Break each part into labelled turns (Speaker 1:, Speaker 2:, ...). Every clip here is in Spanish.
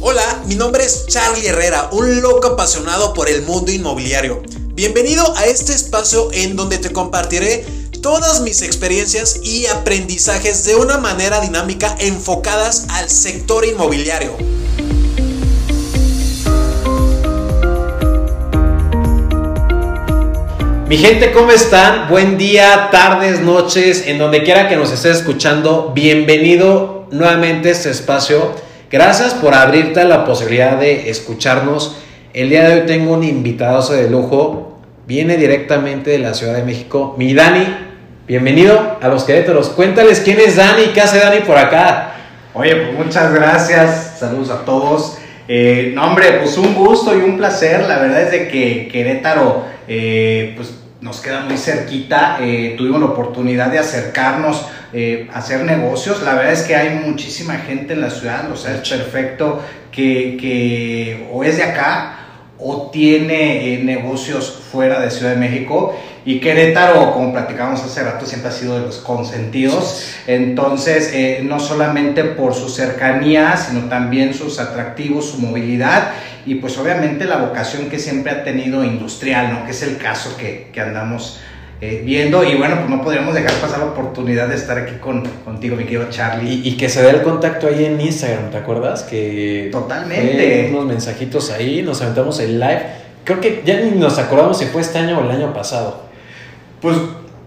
Speaker 1: Hola, mi nombre es Charlie Herrera, un loco apasionado por el mundo inmobiliario. Bienvenido a este espacio en donde te compartiré todas mis experiencias y aprendizajes de una manera dinámica enfocadas al sector inmobiliario. Mi gente, ¿cómo están? Buen día, tardes, noches, en donde quiera que nos estés escuchando. Bienvenido nuevamente a este espacio. Gracias por abrirte la posibilidad de escucharnos. El día de hoy tengo un invitado de lujo. Viene directamente de la Ciudad de México. Mi Dani, bienvenido a los Querétaros. Cuéntales quién es Dani, qué hace Dani por acá.
Speaker 2: Oye, pues muchas gracias. Saludos a todos. Eh, no, hombre, pues un gusto y un placer. La verdad es de que Querétaro, eh, pues nos queda muy cerquita. Eh, tuvimos la oportunidad de acercarnos eh, hacer negocios. La verdad es que hay muchísima gente en la ciudad, o sea, es perfecto que, que o es de acá o tiene eh, negocios fuera de Ciudad de México. Y Querétaro, como platicamos hace rato, siempre ha sido de los consentidos. Entonces, eh, no solamente por su cercanía, sino también sus atractivos, su movilidad y pues obviamente la vocación que siempre ha tenido industrial, ¿no? Que es el caso que, que andamos eh, viendo y bueno, pues no podríamos dejar pasar la oportunidad de estar aquí con, contigo, mi querido Charlie.
Speaker 1: Y, que se dé el contacto ahí en Instagram, ¿te acuerdas? Que
Speaker 2: Totalmente.
Speaker 1: Unos mensajitos ahí, nos aventamos el live. Creo que ya ni nos acordamos si fue este año o el año pasado.
Speaker 2: Pues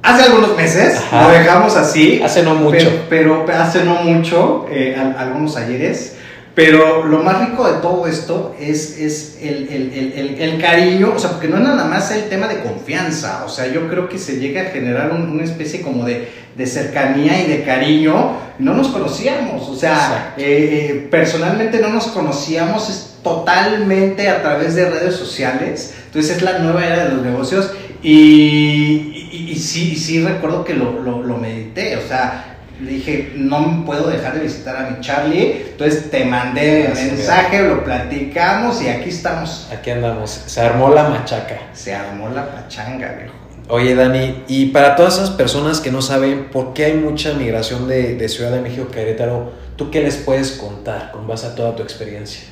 Speaker 2: hace algunos meses lo dejamos así.
Speaker 1: Hace no mucho.
Speaker 2: Pero, hace no mucho, eh, algunos ayeres. Pero lo más rico de todo esto es, es el, el, el, el, cariño, o sea, porque no es nada más el tema de confianza, o sea, yo creo que se llega a generar una especie como de, de, cercanía y de cariño, no nos conocíamos, o sea, eh, eh, personalmente no nos conocíamos, es totalmente a través de redes sociales, entonces es la nueva era de los negocios y, y, sí, sí recuerdo que lo, lo, lo medité, o sea, le dije, no puedo dejar de visitar a mi Charlie. Entonces te mandé el mensaje, lo platicamos y aquí estamos.
Speaker 1: Aquí andamos. Se armó la machaca.
Speaker 2: Se armó la pachanga, viejo.
Speaker 1: Oye, Dani, y para todas esas personas que no saben por qué hay mucha migración de, Ciudad de México a Querétaro, ¿tú qué les puedes contar con base a toda tu experiencia?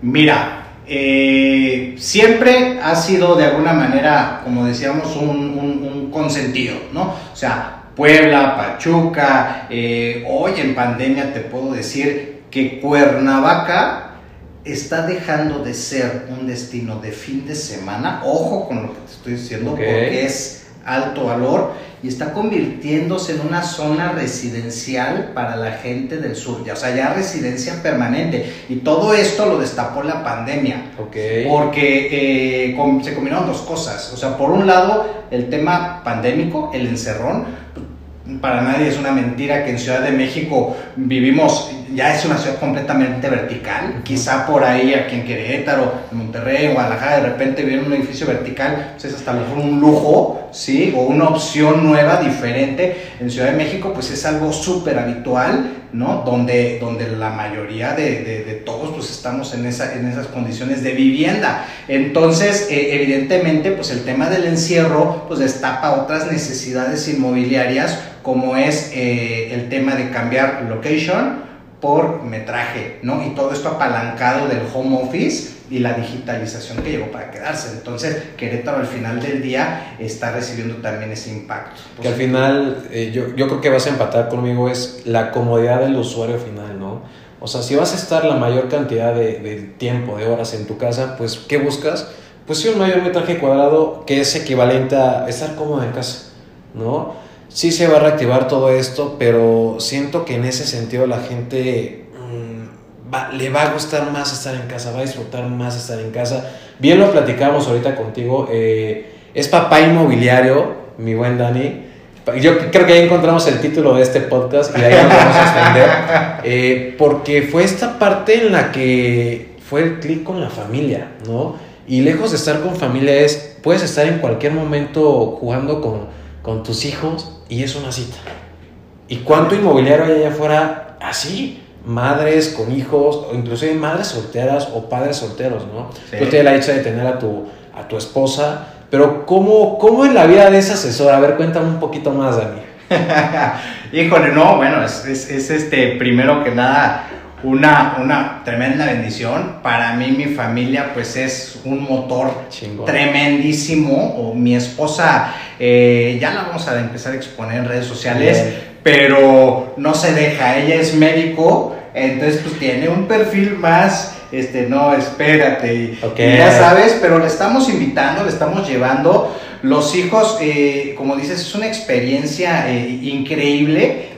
Speaker 2: Mira, eh, siempre ha sido de alguna manera, como decíamos, un, un consentido, ¿no? O sea, Puebla, Pachuca, eh, hoy en pandemia te puedo decir que Cuernavaca está dejando de ser un destino de fin de semana, ojo con lo que te estoy diciendo, porque es alto valor y está convirtiéndose en una zona residencial para la gente del sur, ya, o sea, ya residencia permanente. Y todo esto lo destapó la pandemia,
Speaker 1: okay.
Speaker 2: porque eh, se combinaron dos cosas. O sea, por un lado, el tema pandémico, el encerrón, para nadie es una mentira que en Ciudad de México vivimos, ya es una ciudad completamente vertical. Quizá por ahí, aquí en Querétaro, en Monterrey, en Guadalajara, de repente en un edificio vertical, pues es hasta a lo mejor un lujo, ¿sí? O una opción nueva, diferente. En Ciudad de México, pues es algo súper habitual, ¿no? Donde, donde la mayoría de, de, todos, pues estamos en, esa, en esas condiciones de vivienda. Entonces, eh, evidentemente, pues el tema del encierro, pues destapa otras necesidades inmobiliarias como es eh, el tema de cambiar location por metraje, ¿no? Y todo esto apalancado del home office y la digitalización que llegó para quedarse. Entonces, Querétaro al final del día está recibiendo también ese impacto.
Speaker 1: Que al final, eh, yo, yo creo que vas a empatar conmigo, es la comodidad del usuario final, ¿no? O sea, si vas a estar la mayor cantidad de, tiempo, de horas en tu casa, pues, ¿qué buscas? Pues sí, un mayor metraje cuadrado que es equivalente a estar cómodo en casa, ¿no? Sí se va a reactivar todo esto, pero siento que en ese sentido la gente mm, le va a gustar más estar en casa, va a disfrutar más estar en casa. Bien lo platicamos ahorita contigo, eh, es papá inmobiliario, mi buen Dani. Yo creo que ahí encontramos el título de este podcast y ahí nos vamos a extender. Eh, porque fue esta parte en la que fue el clic con la familia, ¿no? Y lejos de estar con familia es, puedes estar en cualquier momento jugando con, con tus hijos y es una cita. ¿Y cuánto inmobiliario hay allá afuera así? Madres con hijos, o inclusive madres solteras o padres solteros, ¿no? Tú tienes la dicha de tener a tu, a tu esposa, pero ¿cómo, ¿cómo es la vida de esa asesora? A ver, cuéntame un poquito más, Dani.
Speaker 2: Híjole, no, bueno, es, es, es, este, primero que nada, una, una tremenda bendición. Para mí, mi familia, pues es un motor
Speaker 1: Chingón.
Speaker 2: tremendísimo. O mi esposa, eh, ya la vamos a empezar a exponer en redes sociales,
Speaker 1: Bien.
Speaker 2: pero no se deja. Ella es médico, entonces pues tiene un perfil más, este, no, espérate. y-
Speaker 1: Ok.
Speaker 2: y ya sabes, pero le estamos invitando, le estamos llevando. Los hijos, eh, como dices, es una experiencia eh, increíble.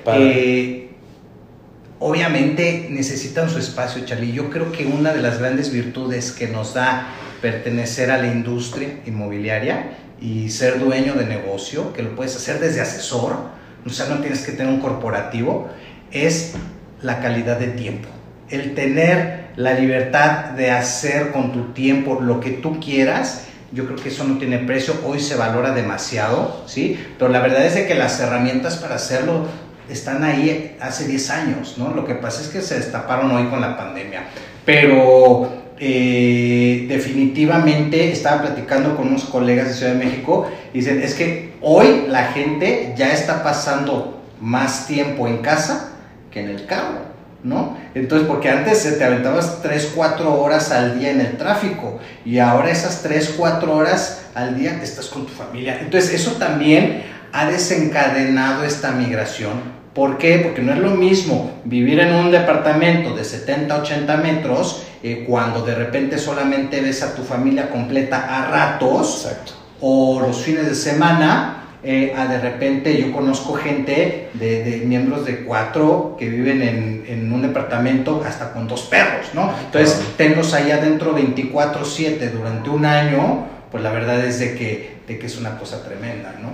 Speaker 2: Obviamente necesitan su espacio, Charlie. Yo creo que una de las grandes virtudes que nos da pertenecer a la industria inmobiliaria y ser dueño de negocio, que lo puedes hacer desde asesor, o sea, no tienes que tener un corporativo, es la calidad de tiempo. El tener la libertad de hacer con tu tiempo lo que tú quieras, yo creo que eso no tiene precio, hoy se valora demasiado, ¿sí? Pero la verdad es de que las herramientas para hacerlo están ahí hace 10 años, ¿no? Lo que pasa es que se destaparon hoy con la pandemia. Pero eh, definitivamente estaba platicando con unos colegas de Ciudad de México y dicen, es que hoy la gente ya está pasando más tiempo en casa que en el carro, ¿no? Entonces, porque antes te aventabas 3, 4 horas al día en el tráfico y ahora esas 3, 4 horas al día estás con tu familia. Entonces, eso también ha desencadenado esta migración. ¿Por qué? Porque no es lo mismo vivir en un departamento de 70, 80 metros eh, cuando de repente solamente ves a tu familia completa a ratos
Speaker 1: Exacto.
Speaker 2: o los fines de semana. eh, a de repente yo conozco gente de, de miembros de cuatro que viven en, en un departamento hasta con dos perros, ¿no? Entonces, tenlos ahí adentro 24/7 durante un año, pues la verdad es de que, de que es una cosa tremenda, ¿no?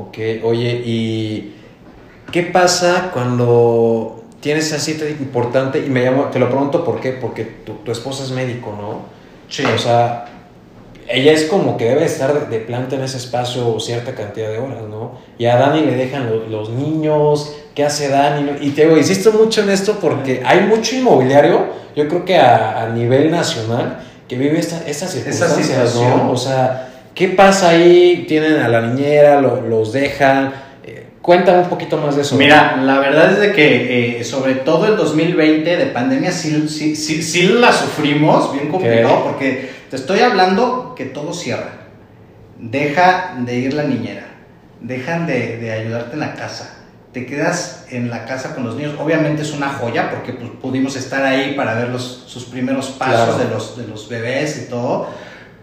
Speaker 1: Ok, oye, ¿y qué pasa cuando tienes esa cita importante? Y me llamo, te lo pregunto por qué, porque tu, tu esposa es médico, ¿no?
Speaker 2: Sí.
Speaker 1: O sea, ella es como que debe estar de, planta en ese espacio cierta cantidad de horas, ¿no? Y a Dani le dejan lo- los niños, ¿qué hace Dani? Y te digo, insisto mucho en esto porque hay mucho inmobiliario, yo creo que a, a nivel nacional, que vive esta, estas circunstancias,
Speaker 2: situación.
Speaker 1: ¿no? O sea, ¿qué pasa ahí? Tienen a la niñera, lo- los dejan. Eh, cuéntame un poquito más de eso.
Speaker 2: Mira, la verdad es de que eh, sobre todo el 2020 de pandemia sí, sí, sí, sí la sufrimos, bien complicado, porque te estoy hablando que todo cierra. Deja de ir la niñera, dejan de, de ayudarte en la casa, te quedas en la casa con los niños. Obviamente es una joya porque pues, pudimos estar ahí para ver los, sus primeros pasos
Speaker 1: Claro.
Speaker 2: de, los, de los bebés y todo,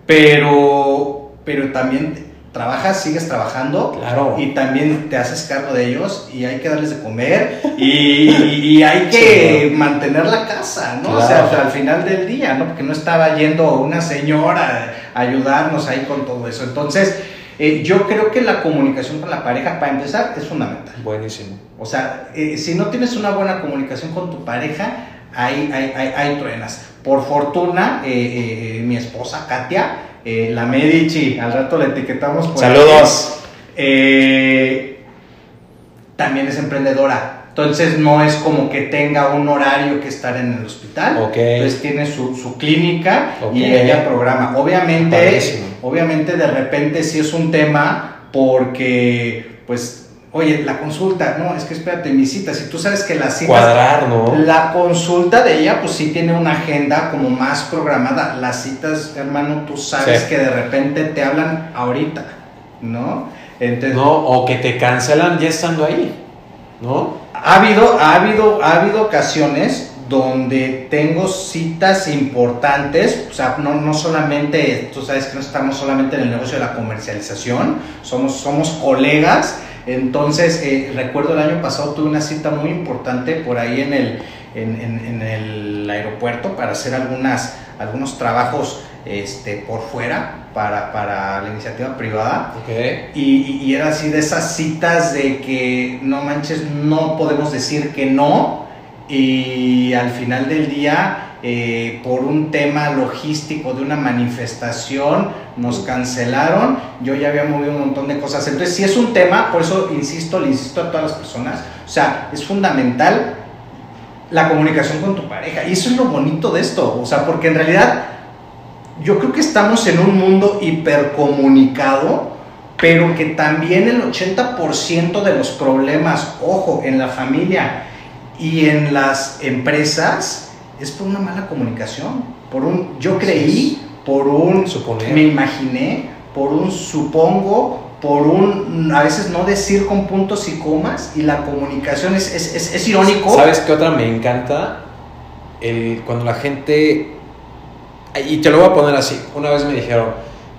Speaker 2: pero, pero también trabajas, sigues trabajando
Speaker 1: Claro.
Speaker 2: y también te haces cargo de ellos y hay que darles de comer y, y hay que
Speaker 1: Sí,
Speaker 2: mantener la casa, ¿no? O sea, o sea, al final del día, ¿no? Porque no estaba yendo una señora a ayudarnos ahí con todo eso. Entonces, eh, yo creo que la comunicación con la pareja, para empezar, es fundamental.
Speaker 1: Buenísimo.
Speaker 2: O sea, eh, si no tienes una buena comunicación con tu pareja, ahí hay, hay, hay truenas. Por fortuna, eh, eh, eh, mi esposa Katia, eh, la Medici, al rato la etiquetamos por
Speaker 1: Saludos.
Speaker 2: eh, también es emprendedora. Entonces no es como que tenga un horario que estar en el hospital.
Speaker 1: Ok.
Speaker 2: Entonces tiene su, su clínica y ella programa. Obviamente,
Speaker 1: Padrísimo.
Speaker 2: obviamente de repente sí es un tema porque, pues, oye, la consulta, no, es que espérate, mi cita, si tú sabes que las citas...
Speaker 1: Cuadrar, ¿no?
Speaker 2: La consulta de ella, pues sí tiene una agenda como más programada. Las citas, hermano, tú sabes
Speaker 1: Sí.
Speaker 2: que de repente te hablan ahorita, ¿no? Entonces,
Speaker 1: No, o que te cancelan ya estando ahí, ¿no?
Speaker 2: ha habido, ha habido, ha habido ocasiones donde tengo citas importantes, o sea, no, no solamente, tú sabes que no estamos solamente en el negocio de la comercialización, somos, somos colegas, entonces eh, recuerdo el año pasado tuve una cita muy importante por ahí en el, en, en- en el aeropuerto para hacer algunas, algunos trabajos este, por fuera para, para la iniciativa privada. Y- y era así de esas citas de que no manches, no podemos decir que no. Y al final del día, eh, por un tema logístico de una manifestación, nos cancelaron. Yo ya había movido un montón de cosas. Entonces, si es un tema, por eso insisto, le insisto a todas las personas. O sea, es fundamental la comunicación con tu pareja. Y eso es lo bonito de esto. O sea, porque en realidad yo creo que estamos en un mundo hipercomunicado, pero que también el 80% de los problemas, ojo, en la familia y en las empresas, es por una mala comunicación, por un yo creí, por un
Speaker 1: Suponer.
Speaker 2: me imaginé, por un supongo, por un a veces no decir con puntos y comas y la comunicación es, es, es, es irónico.
Speaker 1: ¿Sabes qué otra me encanta? El, cuando la gente... Y te lo voy a poner así. Una vez me dijeron,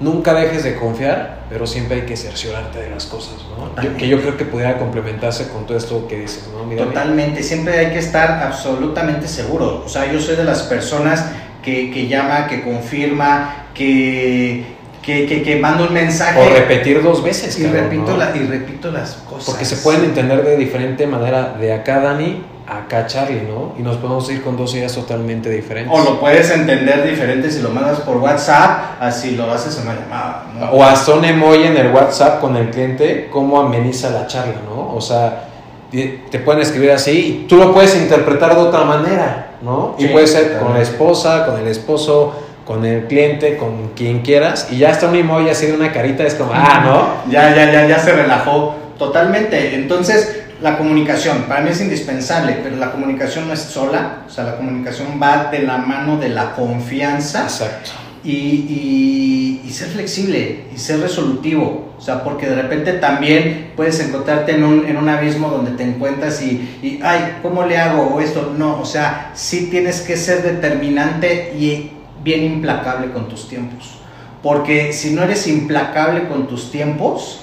Speaker 1: nunca dejes de confiar, pero siempre hay que cerciorarte de las cosas, ¿no? Yo- que yo creo que pudiera complementarse con todo esto que dices, ¿no? Mira,
Speaker 2: Totalmente, siempre hay que estar absolutamente seguro. O sea, yo soy de las personas que, que llama, que confirma, que, que, que, que manda un mensaje.
Speaker 1: O repetir dos veces,
Speaker 2: y,
Speaker 1: cabrón,
Speaker 2: repito
Speaker 1: ¿no?
Speaker 2: la- y repito las cosas.
Speaker 1: Porque se pueden entender de diferente manera de acá Dani acá Charlie, ¿no? Y nos podemos ir con dos ideas totalmente diferentes.
Speaker 2: O lo puedes entender diferente si lo mandas por WhatsApp, así lo haces en una llamada. ¿no?
Speaker 1: O hasta un emoji en el WhatsApp con el cliente, cómo ameniza la charla, ¿no? O sea, te pueden escribir así y tú lo puedes interpretar de otra manera, ¿no? y puede ser con la esposa, con el esposo, con el cliente, con quien quieras, y ya está un emoji así de una carita, es como, ah, ¿no?
Speaker 2: Ya, ya, ya, ya se relajó totalmente. Entonces, la comunicación, para mí es indispensable, pero la comunicación no es sola, o sea, la comunicación va de la mano de la confianza
Speaker 1: Exacto.
Speaker 2: y, y- y ser flexible y ser resolutivo. O sea, porque de repente también puedes encontrarte en un, en un abismo donde te encuentras y, y, ay, ¿cómo le hago? O esto, no, o sea, sí tienes que ser determinante y bien implacable con tus tiempos. Porque si no eres implacable con tus tiempos,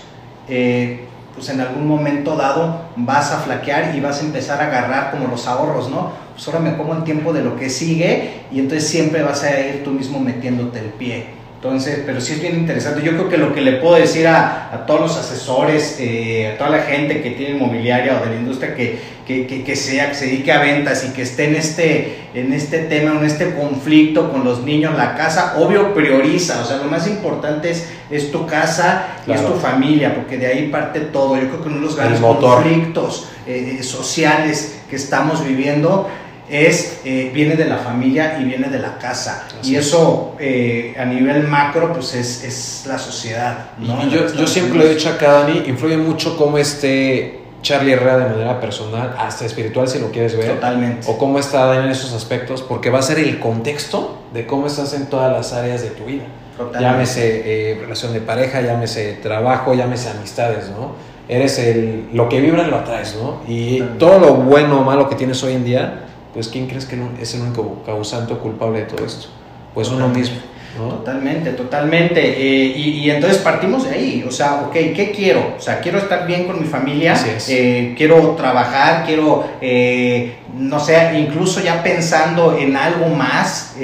Speaker 2: eh, pues en algún momento dado vas a flaquear y vas a empezar a agarrar como los ahorros, ¿no? Pues ahora me como el tiempo de lo que sigue y entonces siempre vas a ir tú mismo metiéndote el pie. Entonces, pero sí es bien interesante. Yo creo que lo que le puedo decir a, a todos los asesores, eh, a toda la gente que tiene inmobiliaria o de la industria que, que, que, que sea, que se dedique a ventas y que esté en este, en este tema, en este conflicto con los niños, la casa, obvio prioriza. O sea, lo más importante es, es tu casa y es tu familia, porque de ahí parte todo. Yo creo que uno de los grandes conflictos eh, eh, sociales que estamos viviendo es eh, viene de la familia y viene de la casa
Speaker 1: Así
Speaker 2: y
Speaker 1: es.
Speaker 2: eso eh, a nivel macro pues es, es la sociedad ¿no?
Speaker 1: Y yo, yo siempre lo he dicho acá, Dani, influye mucho cómo esté Charlie Herrera de manera personal, hasta espiritual si lo quieres ver.
Speaker 2: totalmente
Speaker 1: o cómo está Dani en esos aspectos, porque va a ser el contexto de cómo estás en todas las áreas de tu vida.
Speaker 2: totalmente.
Speaker 1: Llámese eh, relación de pareja, llámese trabajo, llámese amistades, ¿no? Eres el, lo que vibras lo atraes, ¿no? Y
Speaker 2: Totalmente.
Speaker 1: todo lo bueno o malo que tienes hoy en día, pues ¿quién crees que no- es el único causante o culpable de todo esto? Pues uno mismo, ¿no?
Speaker 2: Totalmente, totalmente. Eh, y, y entonces partimos de ahí. O sea, ok, ¿qué quiero? O sea, quiero estar bien con mi familia, eh, quiero trabajar, quiero, eh, no sé, incluso ya pensando en algo más,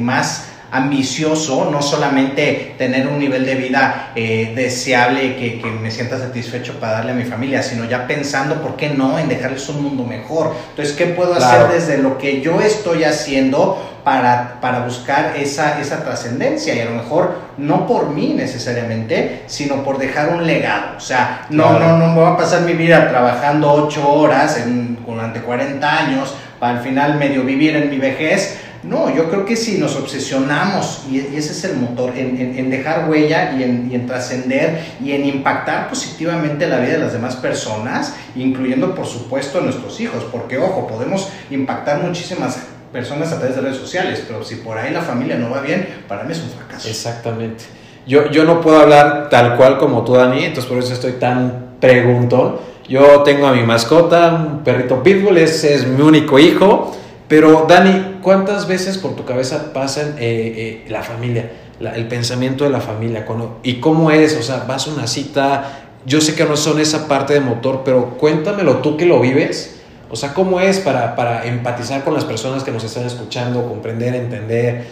Speaker 2: más ambicioso, no solamente tener un nivel de vida eh, deseable que, que me sienta satisfecho para darle a mi familia, sino ya pensando, ¿por qué no?, en dejarles un mundo mejor. Entonces, ¿qué puedo
Speaker 1: Claro.
Speaker 2: hacer desde lo que yo estoy haciendo para, para buscar esa, esa trascendencia? Y a lo mejor no por mí necesariamente, sino por dejar un legado. O sea, no,
Speaker 1: Claro.
Speaker 2: no, no me voy a pasar mi vida trabajando ocho horas en, durante 40 años para al final medio vivir en mi vejez. No, yo creo que si nos obsesionamos, y, ese es el motor, en, en- dejar huella y en, en trascender y en impactar positivamente la vida de las demás personas, incluyendo por supuesto a nuestros hijos, porque ojo, podemos impactar muchísimas personas a través de redes sociales, pero si por ahí la familia no va bien, para mí es un fracaso.
Speaker 1: Exactamente. Yo, yo no puedo hablar tal cual como tú, Dani, entonces por eso estoy tan preguntón. Yo tengo a mi mascota, un perrito pitbull, ese es mi único hijo. Pero, Dani, ¿cuántas veces por tu cabeza pasan eh, eh, la familia, la- el pensamiento de la familia? Cuando, ¿Y cómo es? O sea, vas a una cita, yo sé que no son esa parte de motor, pero cuéntamelo tú que lo vives. O sea, ¿cómo es para, para empatizar con las personas que nos están escuchando, comprender, entender?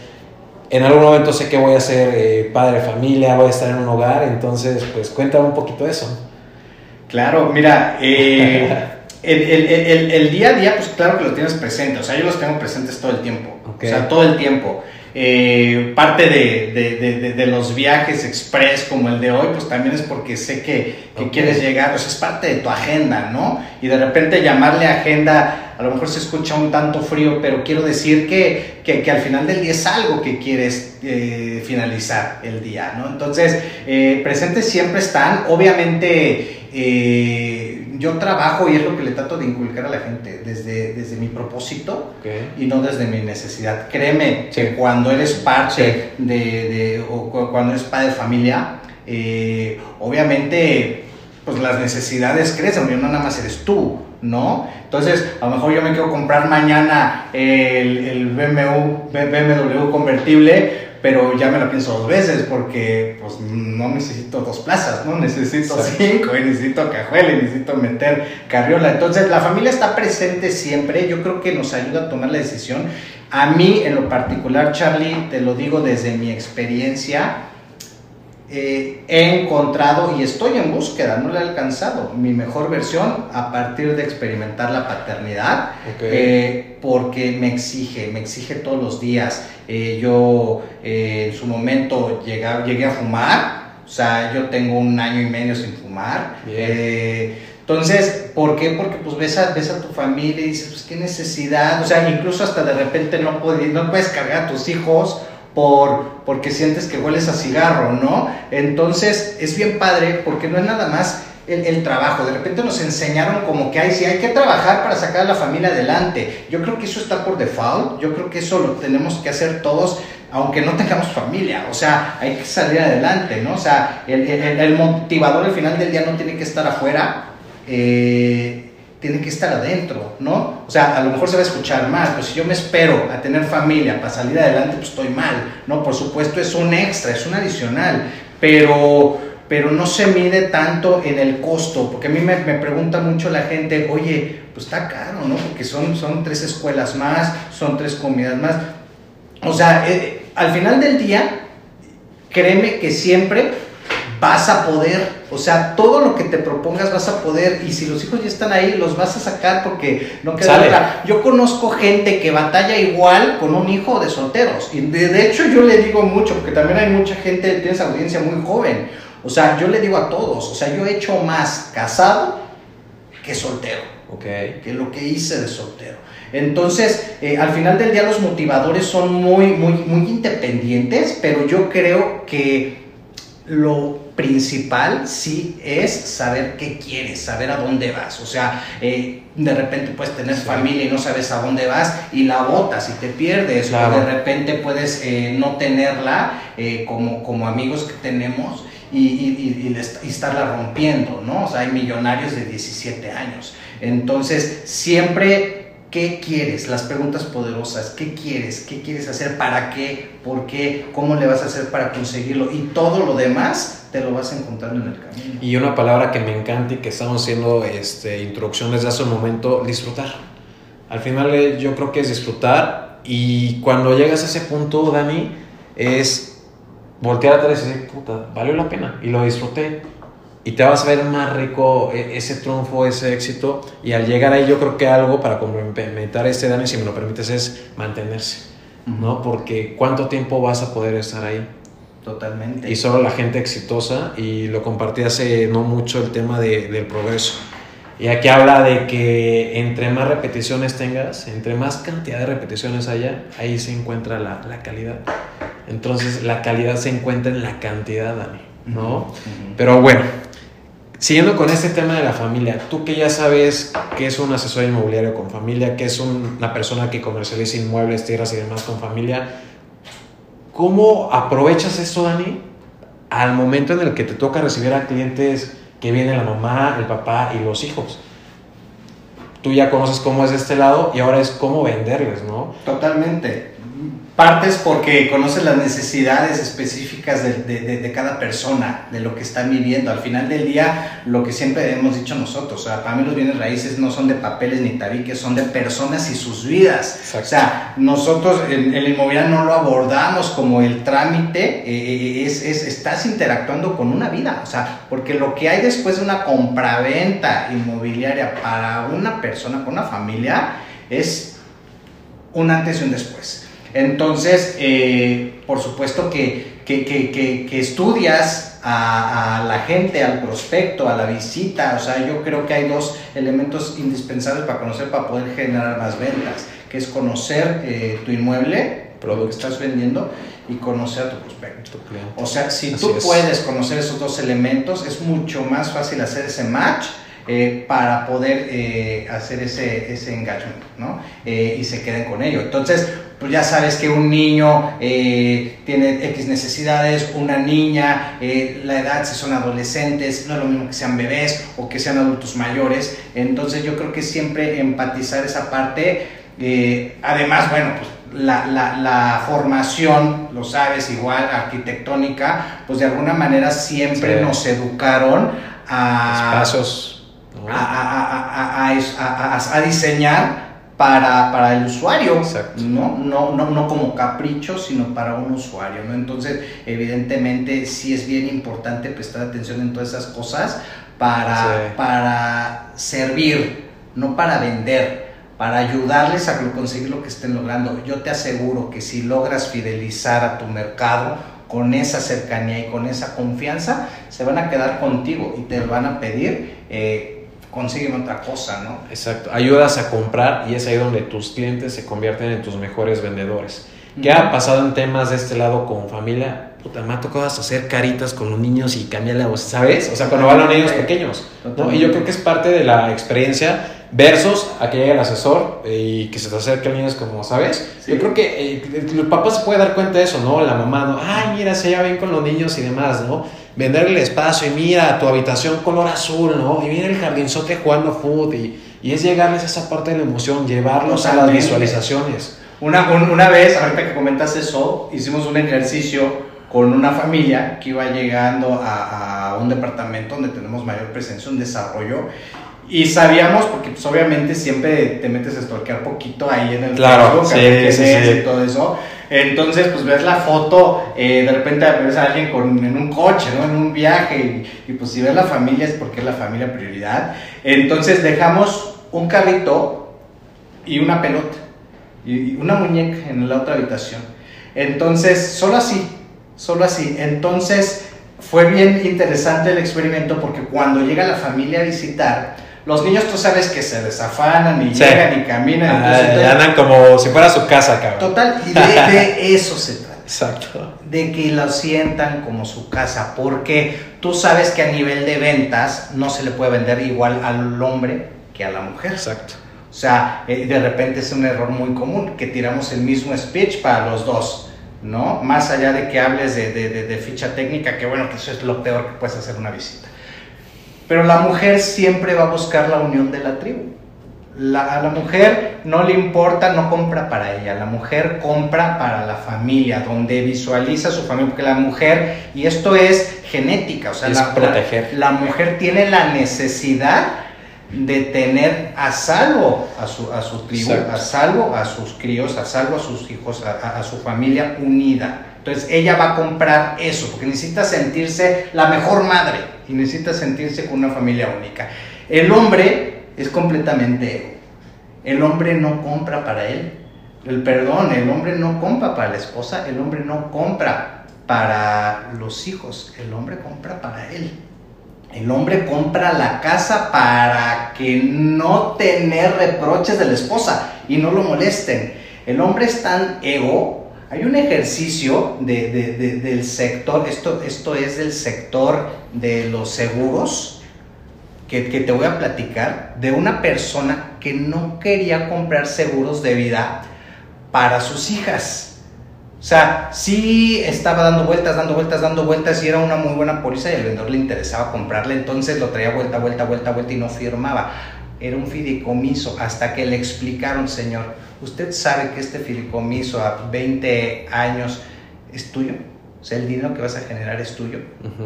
Speaker 1: en algún momento sé que voy a ser eh, padre de familia, voy a estar en un hogar, entonces pues cuéntame un poquito de eso.
Speaker 2: Claro, mira, eh, el, el- el- el día a día, pues claro que lo tienes presente, o sea, yo los tengo presentes todo el tiempo, o sea, todo el tiempo. Eh, parte de, de- de- de- los viajes express como el de hoy, pues también es porque sé que, que quieres llegar, o sea, es parte de tu agenda, ¿no? Y de repente llamarle agenda, a lo mejor se escucha un tanto frío, pero quiero decir que, que, que al final del día es algo que quieres eh, finalizar el día, ¿no? Entonces, eh, presentes siempre están, obviamente... yo trabajo y es lo que le trato de inculcar a la gente, desde, desde mi propósito y no desde mi necesidad. Créeme que cuando eres parte de, de, o cuando eres padre de familia, eh, obviamente pues las necesidades crecen, no nada más eres tú, ¿no? Entonces, a lo mejor yo me quiero comprar mañana el, el BMW, BMW convertible, pero ya me lo pienso dos veces porque pues no necesito dos plazas, ¿no? Necesito cinco, y necesito cajuela, y necesito meter carriola. Entonces, la familia está presente siempre, yo creo que nos ayuda a tomar la decisión. A mí, en lo particular, Charlie, te lo digo desde mi experiencia, eh, he encontrado y estoy en búsqueda, no la he alcanzado, mi mejor versión a partir de experimentar la paternidad, eh, porque me exige, me exige todos los días. Eh, yo en su momento llegué, llegué a fumar, o sea, yo tengo un año y medio sin fumar. entonces, ¿por qué? Porque pues ves a, ves a tu familia y dices, pues qué necesidad, o sea, incluso hasta de repente no puedes, no puedes cargar a tus hijos por, porque sientes que hueles a cigarro, ¿no? Entonces es bien padre porque no es nada más el, trabajo. De repente nos enseñaron como que hay, sí, hay que trabajar para sacar a la familia adelante. Yo creo que eso está por default, yo creo que eso lo tenemos que hacer todos, aunque no tengamos familia. O sea, hay que salir adelante, ¿no? O sea, el, el motivador al final del día no tiene que estar afuera. Eh, tiene que estar adentro, ¿no? O sea, a lo mejor se va a escuchar más, pero si yo me espero a tener familia para salir adelante, pues estoy mal, ¿no? Por supuesto es un extra, es un adicional, pero, pero no se mide tanto en el costo, porque a mí me, me pregunta mucho la gente, oye, pues está caro, ¿no? Porque son, son tres escuelas más, son tres comidas más. O sea, eh, al final del día, créeme que siempre vas a poder, o sea, todo lo que te propongas vas a poder y si los hijos ya están ahí, los vas a sacar porque no queda otra. Yo conozco gente que batalla igual con un hijo de solteros y de, hecho yo le digo mucho, porque también hay mucha gente, tienes audiencia muy joven, o sea, yo le digo a todos, o sea, yo he hecho más casado que soltero,
Speaker 1: okay.
Speaker 2: que lo que hice de soltero. Entonces, eh, al final del día los motivadores son muy, muy, muy independientes, pero yo creo que lo principal sí es saber qué quieres, saber a dónde vas. O sea, eh, de repente puedes tener familia y no sabes a dónde vas y la botas y te pierdes. O de repente puedes eh, no tenerla eh, como, como amigos que tenemos y, y, y, estarla rompiendo, ¿no? O sea, hay millonarios de 17 años. Entonces, siempre ¿Qué quieres? Las preguntas poderosas. ¿Qué quieres? ¿Qué quieres hacer? ¿Para qué? ¿Por qué? ¿Cómo le vas a hacer para conseguirlo? Y todo lo demás te lo vas a encontrar en el camino.
Speaker 1: Y una palabra que me encanta y que estamos haciendo este, introducción desde hace un momento, disfrutar. Al final eh, yo creo que es disfrutar y cuando llegas a ese punto, Dani, es voltear atrás y decir, puta, valió la pena y lo disfruté y te vas a ver más rico e, ese triunfo, ese éxito. Y al llegar ahí, yo creo que algo para complementar este daño, si me lo permites, es mantenerse, ¿no? Porque ¿cuánto tiempo vas a poder estar ahí?
Speaker 2: Totalmente.
Speaker 1: Y solo la gente exitosa, y lo compartí hace no mucho el tema de, del progreso. Y aquí habla de que entre más repeticiones tengas, entre más cantidad de repeticiones haya, ahí se encuentra la, la calidad. Entonces la calidad se encuentra en la cantidad, Dani, ¿no? Pero bueno, Siguiendo con este tema de la familia, tú que ya sabes que es un asesor inmobiliario con familia, que es una persona que comercializa inmuebles, tierras y demás con familia, ¿cómo aprovechas esto, Dani, al momento en el que te toca recibir a clientes que viene la mamá, el papá y los hijos? Tú ya conoces cómo es este lado y ahora es cómo venderles, ¿no?
Speaker 2: Totalmente. Partes porque conoces las necesidades específicas de, de, de, cada persona, de lo que están viviendo. Al final del día, lo que siempre hemos dicho nosotros, o sea, para mí los bienes raíces no son de papeles ni tabiques, son de personas y sus vidas. O sea, nosotros en el inmobiliario no lo abordamos como el trámite, eh, es, es, estás interactuando con una vida, o sea, porque lo que hay después de una compraventa inmobiliaria para una persona, con una familia, es un antes y un después. Entonces, eh, por supuesto que, estudias a, la gente, al prospecto, a la visita. O sea, yo creo que hay dos elementos indispensables para conocer, para poder generar más ventas, que es conocer eh, tu inmueble, lo que estás vendiendo, y conocer a tu prospecto. O sea, si tú puedes conocer esos dos elementos, es mucho más fácil hacer ese match eh, para poder eh, hacer ese, ese engagement, ¿no? Eh, y se queden con ello. Entonces, pues ya sabes que un niño tiene X necesidades, una niña, la edad, si son adolescentes, no es lo mismo que sean bebés o que sean adultos mayores. Entonces, yo creo que siempre empatizar esa parte, además, bueno, pues la, la, la, formación, lo sabes, igual arquitectónica, pues de alguna manera siempre nos educaron a,
Speaker 1: Espacios,
Speaker 2: a, a, a, diseñar para, para el usuario, ¿no? No, no, no como capricho, sino para un usuario, ¿no? Entonces, evidentemente, sí es bien importante prestar atención en todas esas cosas para, para servir, no para vender para ayudarles a conseguir lo que estén logrando. Yo te aseguro que si logras fidelizar a tu mercado con esa cercanía y con esa confianza, se van a quedar contigo y te van a pedir, eh, consiguen otra cosa, ¿no?
Speaker 1: Exacto, ayudas a comprar y es ahí donde tus clientes se convierten en tus mejores vendedores. ¿Qué ha pasado en temas de este lado con familia? Puta, me ha tocado hacer caritas con los niños y cambiar la voz, ¿sabes? O sea, cuando van los niños pequeños. Y yo creo que es parte de la experiencia versus a que llegue el asesor eh, y que se te acerque al niño, es como, ¿sabes? Yo creo que eh, el papá se puede dar cuenta de eso, ¿no? La mamá, ¿no? Ay, mira, se lleva bien con los niños y demás, ¿no? Venderle espacio y mira tu habitación color azul, ¿no? Y mira el jardinzote jugando foot y, y es llegarles a esa parte de la emoción, llevarlos a las visualizaciones.
Speaker 2: Una, una vez, ahorita que comentas eso, hicimos un ejercicio con una familia que iba llegando a, a un departamento donde tenemos mayor presencia, un desarrollo, y sabíamos, porque pues obviamente siempre te metes a stalkear poquito ahí en el
Speaker 1: claro,
Speaker 2: Facebook, sí, sí, y todo eso. Entonces, pues ves la foto, eh, de repente ves a alguien con, en un coche, ¿no? En un viaje, y, pues si ves la familia es porque es la familia prioridad. Entonces dejamos un carrito y una pelota, y una muñeca en la otra habitación. Entonces, solo así, solo así. Entonces, fue bien interesante el experimento porque cuando llega la familia a visitar, los niños tú sabes que se desafanan y llegan y caminan.
Speaker 1: Ah, andan como si fuera su casa, cabrón.
Speaker 2: Total, y de, eso se trata.
Speaker 1: Exacto.
Speaker 2: De que lo sientan como su casa, porque tú sabes que a nivel de ventas no se le puede vender igual al hombre que a la mujer.
Speaker 1: Exacto.
Speaker 2: O sea, eh, de repente es un error muy común que tiramos el mismo speech para los dos, ¿no? Más allá de que hables de, de ficha técnica, que bueno, que eso es lo peor que puedes hacer una visita. Pero la mujer siempre va a buscar la unión de la tribu. a la mujer no le importa, no compra para ella, la mujer compra para la familia, donde visualiza su familia, porque la mujer, y esto es genética, o sea, la,
Speaker 1: proteger.
Speaker 2: La, mujer tiene la necesidad de tener a salvo a su, a su tribu, a salvo a sus críos, a salvo a sus hijos, a su familia unida. Entonces ella va a comprar eso, porque necesita sentirse la mejor madre y necesita sentirse con una familia única. El hombre es completamente ego. El hombre no compra para él. El perdón, el hombre no compra para la esposa, el hombre no compra para los hijos, el hombre compra para él. El hombre compra la casa para que no tener reproches de la esposa y no lo molesten. El hombre es tan ego hay un ejercicio del sector, esto, esto es del sector de los seguros, que, te voy a platicar, de una persona que no quería comprar seguros de vida para sus hijas. O sea, sí estaba dando vueltas, dando vueltas, dando vueltas y era una muy buena póliza y al vendedor le interesaba comprarle, entonces lo traía vuelta, vuelta, vuelta, vuelta y no firmaba. Era un fideicomiso hasta que le explicaron, señor, usted sabe que este fideicomiso a 20 años es tuyo. O sea, el dinero que vas a generar es tuyo.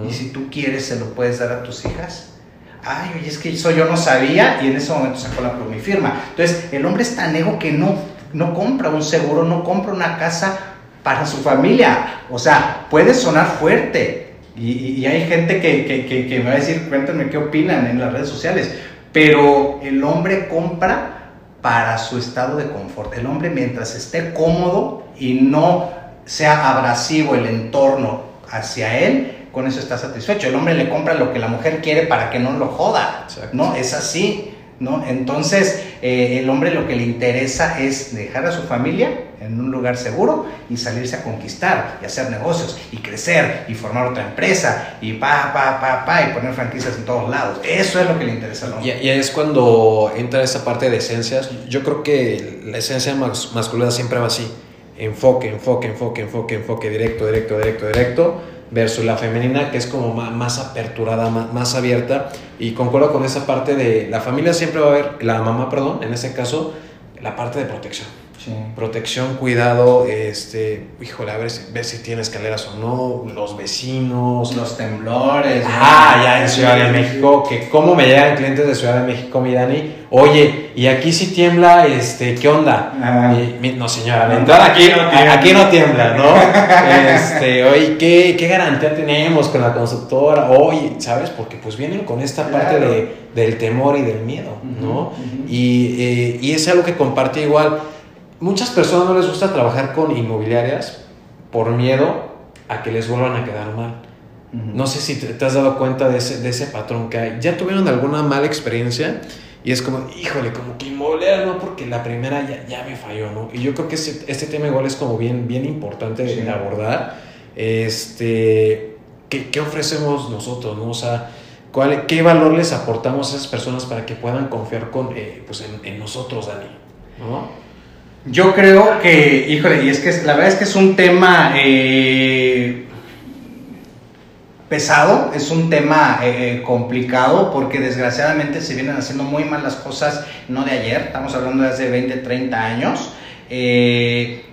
Speaker 2: Y si tú quieres, se lo puedes dar a tus hijas. Ay, oye, es que eso yo no sabía y en ese momento sacó la mi firma. Entonces, el hombre es tan ego que no, no compra un seguro, no compra una casa para su familia. O sea, puede sonar fuerte. Y, hay gente que, que, que me va a decir, cuéntame qué opinan en las redes sociales. Pero el hombre compra para su estado de confort. El hombre mientras esté cómodo y no sea abrasivo el entorno hacia él, con eso está satisfecho. El hombre le compra lo que la mujer quiere para que no lo joda. No, es así. ¿No? Entonces, eh, el hombre lo que le interesa es dejar a su familia en un lugar seguro y salirse a conquistar y hacer negocios y crecer y formar otra empresa y pa, pa, pa, pa, y poner franquicias en todos lados. Eso es lo que le interesa al hombre.
Speaker 1: Y, y es cuando entra esa parte de esencias. Yo creo que la esencia mas- masculina siempre va así. Enfoque, enfoque, enfoque, enfoque, enfoque, directo, directo, directo, directo. Versus la femenina que es como ma- más, aperturada, más, más abierta. Y concuerdo con esa parte de la familia siempre va a haber, la mamá, perdón, en ese caso, la parte de protección.
Speaker 2: Sí.
Speaker 1: Protección, cuidado, este, híjole, a ver si, ver si tiene escaleras o no, los vecinos,
Speaker 2: Los temblores.
Speaker 1: Ah, ya en Ciudad de México, que cómo me llegan clientes de Ciudad de México, mi Dani. Oye, y aquí sí tiembla, este, ¿qué onda?
Speaker 2: Ah.
Speaker 1: Y mi- no, señora, aquí,
Speaker 2: Aquí no tiembla.
Speaker 1: aquí no tiembla, ¿no? Este, oye, ¿qué, ¿qué garantía tenemos con la constructora? Oye, ¿sabes? Porque pues vienen con esta parte de, del temor y del miedo, ¿no? Y, eh, y es algo que comparte igual. Muchas personas no les gusta trabajar con inmobiliarias por miedo a que les vuelvan a quedar mal.
Speaker 2: Ujú.
Speaker 1: No sé si te, te has dado cuenta de ese, de ese patrón que hay. ¿Ya tuvieron alguna mala experiencia? Y es como, híjole, como que inmobiliaria, no, porque la primera ya, ya me falló, ¿no? Y yo creo que este, este tema igual es como bien, bien importante de
Speaker 2: Sí.
Speaker 1: abordar. Este, ¿qué, ¿Qué ofrecemos nosotros, no? O sea, ¿cuál, ¿qué valor les aportamos a esas personas para que puedan confiar con, eh, pues en, en nosotros, Dani? ¿No?
Speaker 2: Yo creo que, híjole, y es que la verdad es que es un tema eh, pesado, es un tema eh, complicado porque desgraciadamente se vienen haciendo muy mal las cosas, no de ayer, estamos hablando de hace 20, 30 años, eh,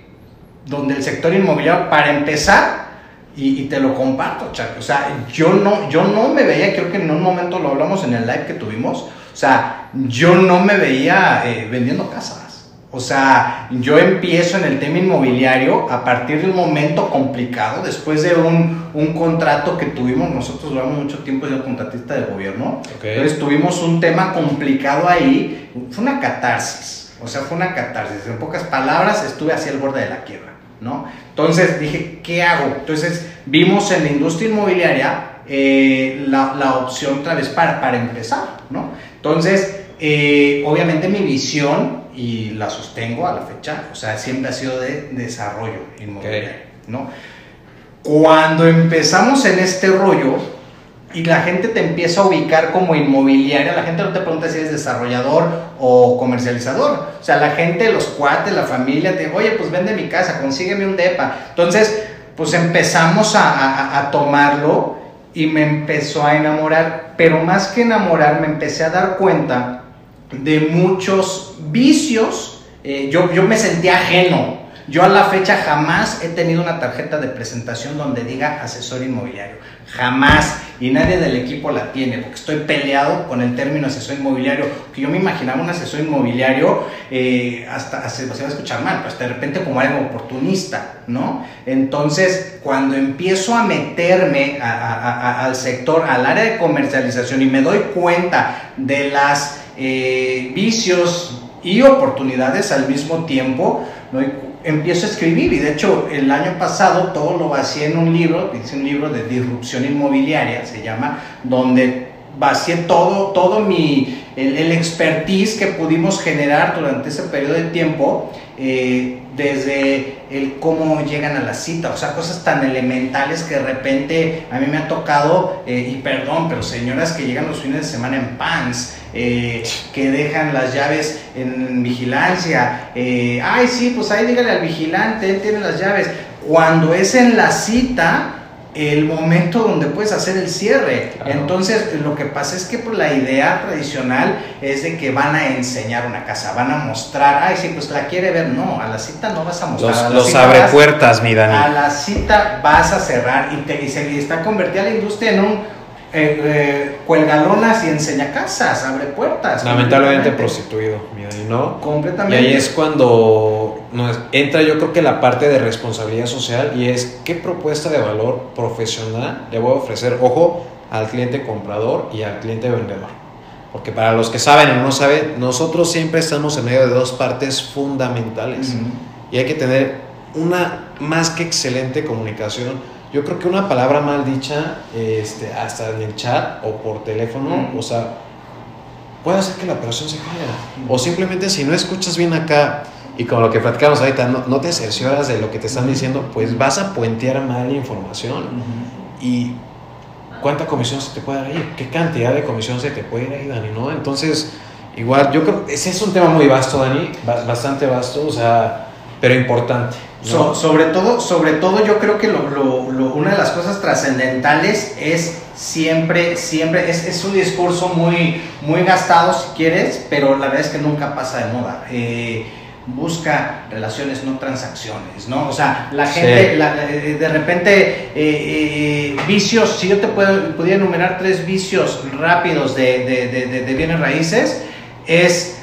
Speaker 2: donde el sector inmobiliario, para empezar, y, te lo comparto, o sea, yo no, yo no me veía, creo que en un momento lo hablamos en el live que tuvimos, o sea, yo no me veía vendiendo casas. O sea, yo empiezo en el tema inmobiliario a partir de un momento complicado, después de un, un contrato que tuvimos, nosotros duramos mucho tiempo siendo contratista del gobierno,
Speaker 1: Ok.
Speaker 2: entonces tuvimos un tema complicado ahí, fue una catarsis, o sea, fue una catarsis, en pocas palabras estuve hacia el borde de la quiebra, ¿no? Entonces dije, ¿qué hago? Entonces vimos en la industria inmobiliaria eh, la, la opción otra vez para, para empezar, ¿no? Entonces, eh, obviamente mi visión, y la sostengo a la fecha, o sea, siempre ha sido de desarrollo inmobiliario, ¿no? Cuando empezamos en este rollo y la gente te empieza a ubicar como inmobiliaria, la gente no te pregunta si eres desarrollador o comercializador. O sea, la gente, los cuates, la familia, te oye, pues vende mi casa, consígueme un DEPA. Entonces, pues empezamos a, a- a tomarlo y me empezó a enamorar. Pero más que enamorar, me empecé a dar cuenta de muchos vicios. Eh, yo, yo me sentía ajeno. Yo a la fecha jamás he tenido una tarjeta de presentación donde diga asesor inmobiliario. Jamás. Y nadie del equipo la tiene, porque estoy peleado con el término asesor inmobiliario. Que yo me imaginaba un asesor inmobiliario, eh, hasta, se va a escuchar mal, pero hasta de repente como algo oportunista, ¿no? Entonces, cuando empiezo a meterme al sector, al área de comercialización y me doy cuenta de las eh, vicios y oportunidades al mismo tiempo, empiezo a escribir y de hecho el año pasado todo lo vacié en un libro, hice un libro de disrupción inmobiliaria, se llama, donde vacié todo, todo mi, el, el expertise que pudimos generar durante ese periodo de tiempo, eh, desde el cómo llegan a la cita, o sea, cosas tan elementales que de repente a mí me ha tocado, eh, y perdón, pero señoras que llegan los fines de semana en pants, eh, que dejan las llaves en vigilancia, ay sí, pues ahí dígale al vigilante, él tiene las llaves, cuando es en la cita, el momento donde puedes hacer el cierre.
Speaker 1: Claro.
Speaker 2: Entonces, lo que pasa es que por la idea tradicional es de que van a enseñar una casa, van a mostrar, ay, sí, pues la quiere ver. No, a la cita no vas a mostrar. a
Speaker 1: Los,
Speaker 2: la
Speaker 1: los abre
Speaker 2: vas-
Speaker 1: puertas, mi Dani.
Speaker 2: A la cita vas a cerrar y, te, y se y está convertida la industria en un eh, eh, cuelgalonas y enseña casas, abre puertas.
Speaker 1: Lamentablemente prostituido, mi Dani, ¿no? Y
Speaker 2: Completamente.
Speaker 1: ahí es cuando nos entra yo creo que la parte de responsabilidad social y es qué propuesta de valor profesional le voy a ofrecer, ojo, al cliente comprador y al cliente vendedor. Porque para los que saben o no saben, nosotros siempre estamos en medio de dos partes fundamentales y hay que tener una más que excelente comunicación. Yo creo que una palabra mal dicha, este, hasta en el chat o por teléfono, o sea, puede hacer que la operación se caiga. O simplemente si no escuchas bien acá y con lo que platicamos ahorita, no, no te cercioras de lo que te están diciendo, pues vas a puentear mal información. Y cuánta comisión se te puede dar ahí, qué cantidad de comisión se te puede ir ahí, Dani, ¿no? Entonces, igual, yo creo, ese es un tema muy vasto, Dani, bastante vasto, o sea, pero importante.
Speaker 2: sobre, todo, sobre todo, yo creo que lo, lo, una de las cosas trascendentales es siempre, siempre, es, es, un discurso muy, muy gastado si quieres, pero la verdad es que nunca pasa de moda. Eh, busca relaciones, no transacciones, ¿no? O sea, la gente, eh, de repente, eh, eh, vicios, si yo te puedo, pudiera enumerar tres vicios rápidos de, de bienes raíces, es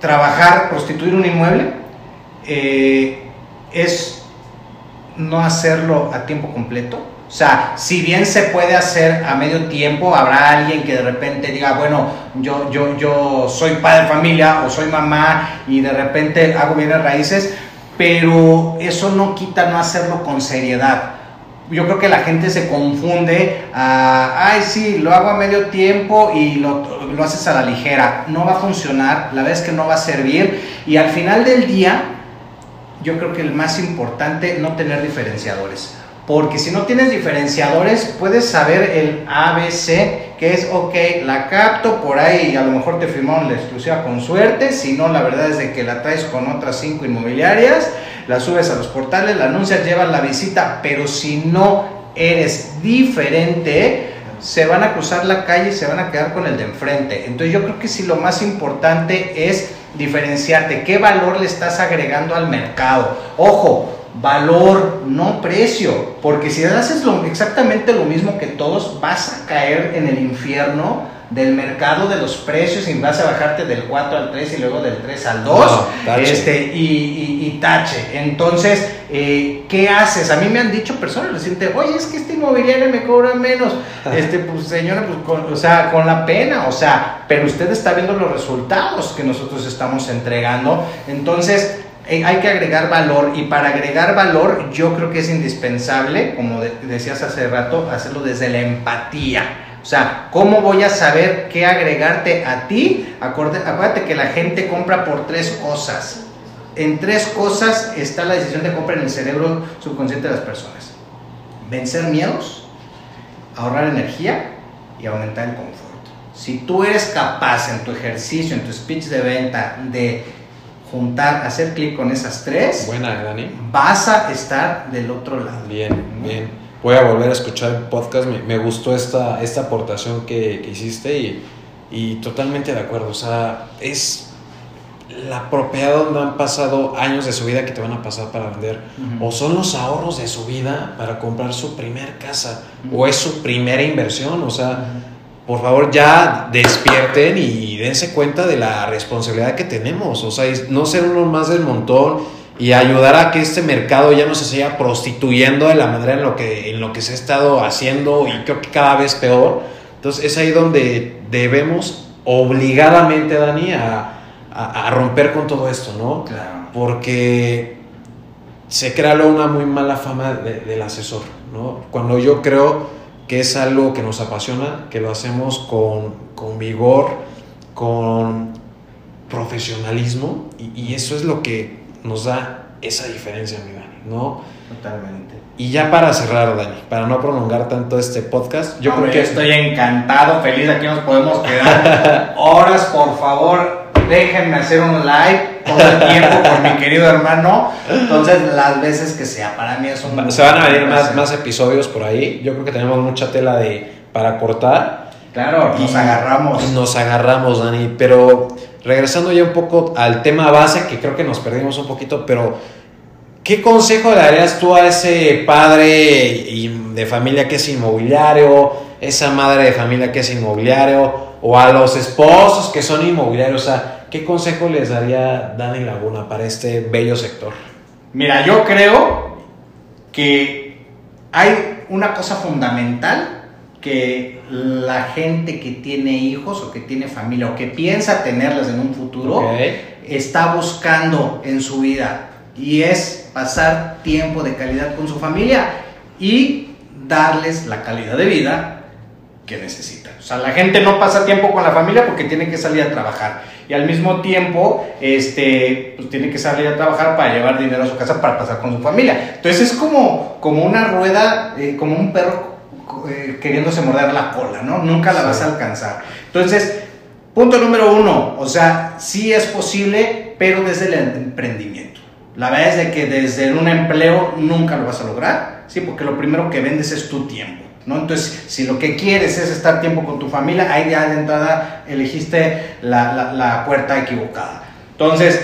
Speaker 2: trabajar, prostituir un inmueble, es no hacerlo a tiempo completo, o sea, si bien se puede hacer a medio tiempo, habrá alguien que de repente diga, bueno, yo, yo, yo soy padre de familia o soy mamá y de repente hago bienes raíces, pero eso no quita no hacerlo con seriedad. Yo creo que la gente se confunde a, ay, sí, lo hago a medio tiempo y lo, lo haces a la ligera. No va a funcionar, la verdad es que no va a servir y al final del día, yo creo que el más importante, no tener diferenciadores porque si no tienes diferenciadores, puedes saber el ABC, que es, ok, la capto por ahí, a lo mejor te firmaron la exclusiva con suerte, si no, la verdad es de que la traes con otras cinco inmobiliarias, la subes a los portales, la anuncias, llevas la visita, pero si no eres diferente, se van a cruzar la calle y se van a quedar con el de enfrente. Entonces yo creo que si lo más importante es diferenciarte, qué valor le estás agregando al mercado. Ojo, valor, no precio. Porque si haces lo, exactamente lo mismo que todos, vas a caer en el infierno del mercado de los precios y vas a bajarte del 4 al 3 y luego del 3 al 2 este, y, tache. Entonces, eh, ¿qué haces? A mí me han dicho personas recientes, oye, es que este inmobiliario me cobra menos. Este, pues señora, pues con, o sea, con la pena, o sea, pero usted está viendo los resultados que nosotros estamos entregando. Entonces, hay que agregar valor y para agregar valor yo creo que es indispensable, como decías hace rato, hacerlo desde la empatía. O sea, ¿cómo voy a saber qué agregarte a ti? Acuérdate que la gente compra por tres cosas. En tres cosas está la decisión de compra en el cerebro subconsciente de las personas. Vencer miedos, ahorrar energía y aumentar el confort. Si tú eres capaz en tu ejercicio, en tu speech de venta, de juntar, hacer clic con esas tres,
Speaker 1: Buena, Dani.
Speaker 2: vas a estar del otro lado.
Speaker 1: Bien, bien. Voy a volver a escuchar el podcast. Me, gustó esta, esta aportación que, hiciste y, y, totalmente de acuerdo. O sea, es la propiedad donde han pasado años de su vida que te van a pasar para vender. O son los ahorros de su vida para comprar su primer casa. O es su primera inversión. O sea por favor ya despierten y dense cuenta de la responsabilidad que tenemos. O sea, no ser uno más del montón y ayudar a que este mercado ya no se siga prostituyendo de la manera en lo que, en lo que se ha estado haciendo y creo que cada vez peor. Entonces es ahí donde debemos obligadamente, Dani, a, a, romper con todo esto, ¿no?
Speaker 2: Claro.
Speaker 1: Porque se crea una muy mala fama del asesor, ¿no? Cuando yo creo que es algo que nos apasiona, que lo hacemos con, con vigor, con profesionalismo, y, eso es lo que nos da esa diferencia, mi Dani, ¿no?
Speaker 2: Totalmente.
Speaker 1: Y ya para cerrar, Dani, para no prolongar tanto este podcast,
Speaker 2: yo creo que... Estoy encantado, feliz, aquí nos podemos quedar horas, por favor, déjenme hacer un live todo el tiempo con mi querido hermano. Entonces, las veces que sea, para mí es un...
Speaker 1: Se van a venir más, más episodios por ahí. Yo creo que tenemos mucha tela de, para cortar.
Speaker 2: Claro, nos agarramos.
Speaker 1: Nos agarramos, Dani. Pero regresando ya un poco al tema base, que creo que nos perdimos un poquito, pero ¿qué consejo le darías tú a ese padre de familia que es inmobiliario, esa madre de familia que es inmobiliario, o a los esposos que son inmobiliarios? O sea, ¿Qué consejo les daría Dani Laguna para este bello sector?
Speaker 2: Mira, yo creo que hay una cosa fundamental que la gente que tiene hijos o que tiene familia o que piensa tenerlas en un futuro está buscando en su vida y es pasar tiempo de calidad con su familia y darles la calidad de vida que necesitan. O sea, la gente no pasa tiempo con la familia porque tiene que salir a trabajar. Y al mismo tiempo, este, pues tiene que salir a trabajar para llevar dinero a su casa para pasar con su familia. Entonces es como, como una rueda, eh, como un perro eh, queriéndose morder la cola, ¿no? Nunca la vas a alcanzar. Entonces, punto número uno, o sea, sí es posible, pero desde el emprendimiento. La verdad es de que desde un empleo nunca lo vas a lograr, ¿sí? Porque lo primero que vendes es tu tiempo. Entonces, si lo que quieres es estar tiempo con tu familia, ahí ya de entrada elegiste la, la, la puerta equivocada. Entonces,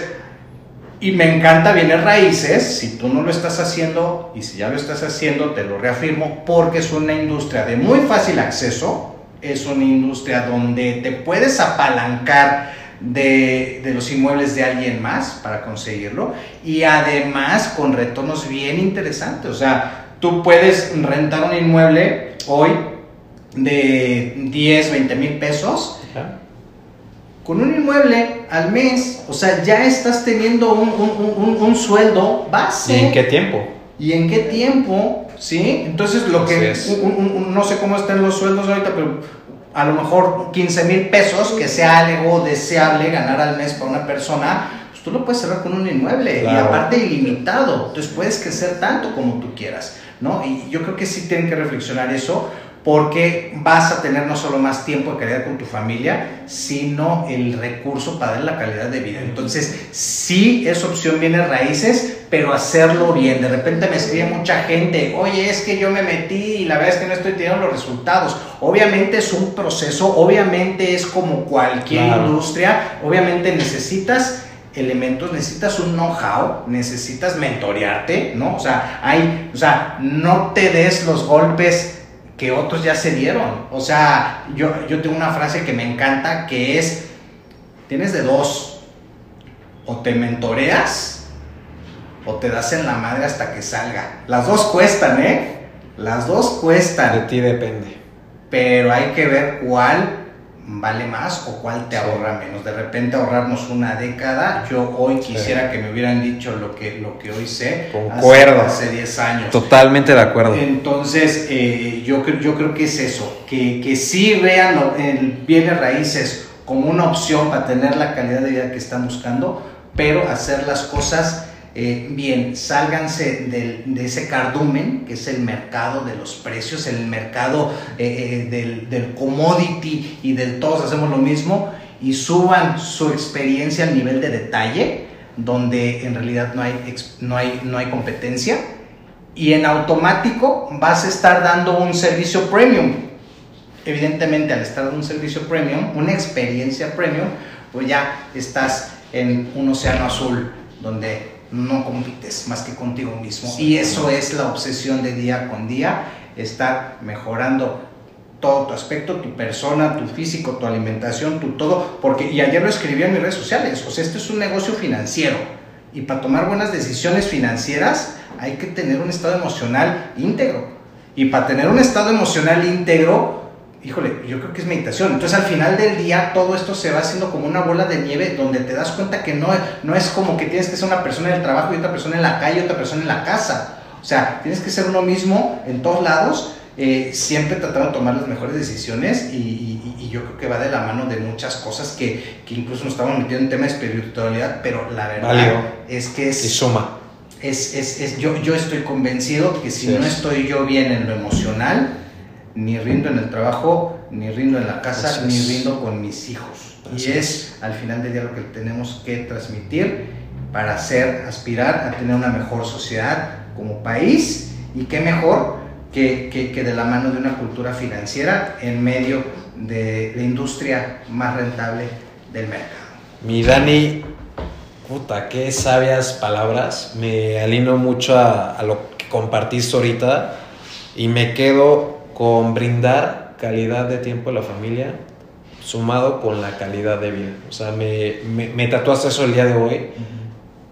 Speaker 2: y me encanta bienes raíces, si tú no lo estás haciendo y si ya lo estás haciendo, te lo reafirmo, porque es una industria de muy fácil acceso, es una industria donde te puedes apalancar de, de, los inmuebles de alguien más para conseguirlo y además con retornos bien interesantes. O sea, tú puedes rentar un inmueble hoy de 10, 20 mil pesos. Con un inmueble al mes, o sea, ya estás teniendo un, un, un, sueldo base.
Speaker 1: ¿Y en qué tiempo?
Speaker 2: ¿Y en qué tiempo? ¿Sí? Entonces, lo que. no sé cómo están los sueldos ahorita, pero a lo mejor 15 mil pesos, que sea algo deseable ganar al mes para una persona, pues tú lo puedes cerrar con un inmueble. Y aparte, ilimitado. Entonces, puedes crecer tanto como tú quieras. ¿No? Y yo creo que sí tienen que reflexionar eso porque vas a tener no solo más tiempo de calidad con tu familia, sino el recurso para dar la calidad de vida. Entonces, sí es opción bienes raíces, pero hacerlo bien. De repente me escribe mucha gente, oye, es que yo me metí y la verdad es que no estoy teniendo los resultados. Obviamente es un proceso, obviamente es como cualquier industria, obviamente necesitas elementos, necesitas un know-how, necesitas mentorearte, ¿no? O sea, hay, o sea, no te des los golpes que otros ya se dieron. O sea, yo, yo tengo una frase que me encanta que es, tienes de dos, o te mentoreas o te das en la madre hasta que salga. Las dos cuestan, ¿eh? Las dos cuestan.
Speaker 1: De ti depende.
Speaker 2: Pero hay que ver cuál vale más o cuál te ahorra menos. De repente ahorrarnos una década, yo hoy quisiera que me hubieran dicho lo que, lo que hoy sé.
Speaker 1: Concuerdo.
Speaker 2: Hace 10 años.
Speaker 1: Totalmente de acuerdo.
Speaker 2: Entonces, eh, yo, yo creo que es eso, que, que sí vean el bienes raíces como una opción para tener la calidad de vida que están buscando, pero hacer las cosas eh, bien, sálganse de ese cardumen, que es el mercado de los precios, el mercado eh, eh, del, commodity y del todos hacemos lo mismo, y suban su experiencia al nivel de detalle, donde en realidad no hay, no hay, no hay competencia, y en automático vas a estar dando un servicio premium. Evidentemente, al estar dando un servicio premium, una experiencia premium, pues ya estás en un océano azul donde no compites más que contigo mismo. y eso es la obsesión de día con día, estar mejorando todo tu aspecto, tu persona, tu físico, tu alimentación, tu todo, porque, y ayer lo escribí en mis redes sociales, o sea, esto es un negocio financiero, y para tomar buenas decisiones financieras hay que tener un estado emocional íntegro, y para tener un estado emocional íntegro, híjole, yo creo que es meditación. Entonces al final del día todo esto se va haciendo como una bola de nieve donde te das cuenta que no, no es como que tienes que ser una persona en el trabajo y otra persona en la calle y otra persona en la casa. O sea, tienes que ser uno mismo en todos lados, eh, siempre tratando de tomar las mejores decisiones y, yo creo que va de la mano de muchas cosas que, que incluso nos estamos metiendo en tema de espiritualidad, pero la verdad es que es...
Speaker 1: Y suma.
Speaker 2: Es, es, es, yo, yo estoy convencido que si no estoy yo bien en lo emocional, ni rindo en el trabajo, ni rindo en la casa, ni rindo con mis hijos. y es, al final del día lo que tenemos que transmitir para hacer, aspirar a tener una mejor sociedad como país y qué mejor que, que, de la mano de una cultura financiera en medio de la industria más rentable del mercado.
Speaker 1: Mi Dani, puta, qué sabias palabras. Me alino mucho a, a lo que compartiste ahorita y me quedo con brindar calidad de tiempo a la familia sumado con la calidad de vida. O sea, me, me, tatuaste eso el día de hoy,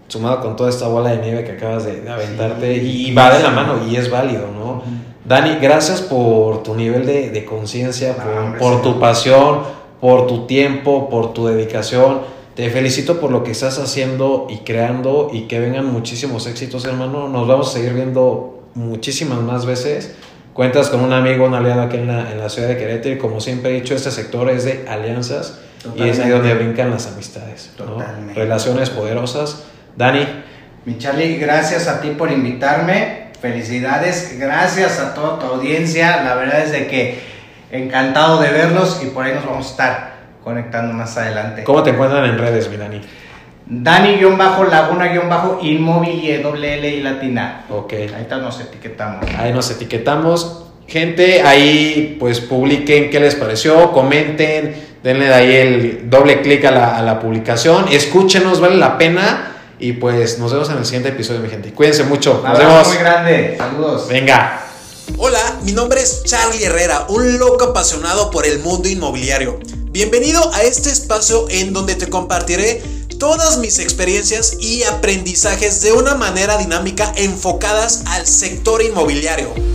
Speaker 1: sumado con toda esta bola de nieve que acabas de, aventarte, y, va de la mano y es válido, ¿no? Dani, gracias por tu nivel de, de conciencia, por, por tu pasión, por tu tiempo, por tu dedicación. Te felicito por lo que estás haciendo y creando y que vengan muchísimos éxitos, hermano. Nos vamos a seguir viendo muchísimas más veces cuentas con un amigo, un aliado aquí en la, en la ciudad de Querétaro y como siempre he dicho, este sector es de alianzas y es ahí donde brincan las amistades.
Speaker 2: Totalmente.
Speaker 1: Relaciones poderosas. Dani.
Speaker 2: Mi Charlie, gracias a ti por invitarme. Felicidades, gracias a toda tu audiencia. La verdad es de que encantado de verlos y por ahí nos vamos a estar conectando más adelante.
Speaker 1: ¿Cómo te encuentran en redes, mi Dani?
Speaker 2: Dani-Laguna-Inmobilie, doble L y latina.
Speaker 1: Ok.
Speaker 2: Ahí nos etiquetamos.
Speaker 1: Ahí nos etiquetamos. Gente, ahí pues publiquen qué les pareció, comenten, denle de ahí el doble clic a la, a la publicación, escúchenos, vale la pena. Y pues nos vemos en el siguiente episodio, mi gente. Cuídense mucho. Nos vemos.
Speaker 2: muy grande. Saludos.
Speaker 1: Venga.
Speaker 3: Hola, mi nombre es Charlie Herrera, un loco apasionado por el mundo inmobiliario. Bienvenido a este espacio en donde te compartiré todas mis experiencias y aprendizajes de una manera dinámica enfocadas al sector inmobiliario.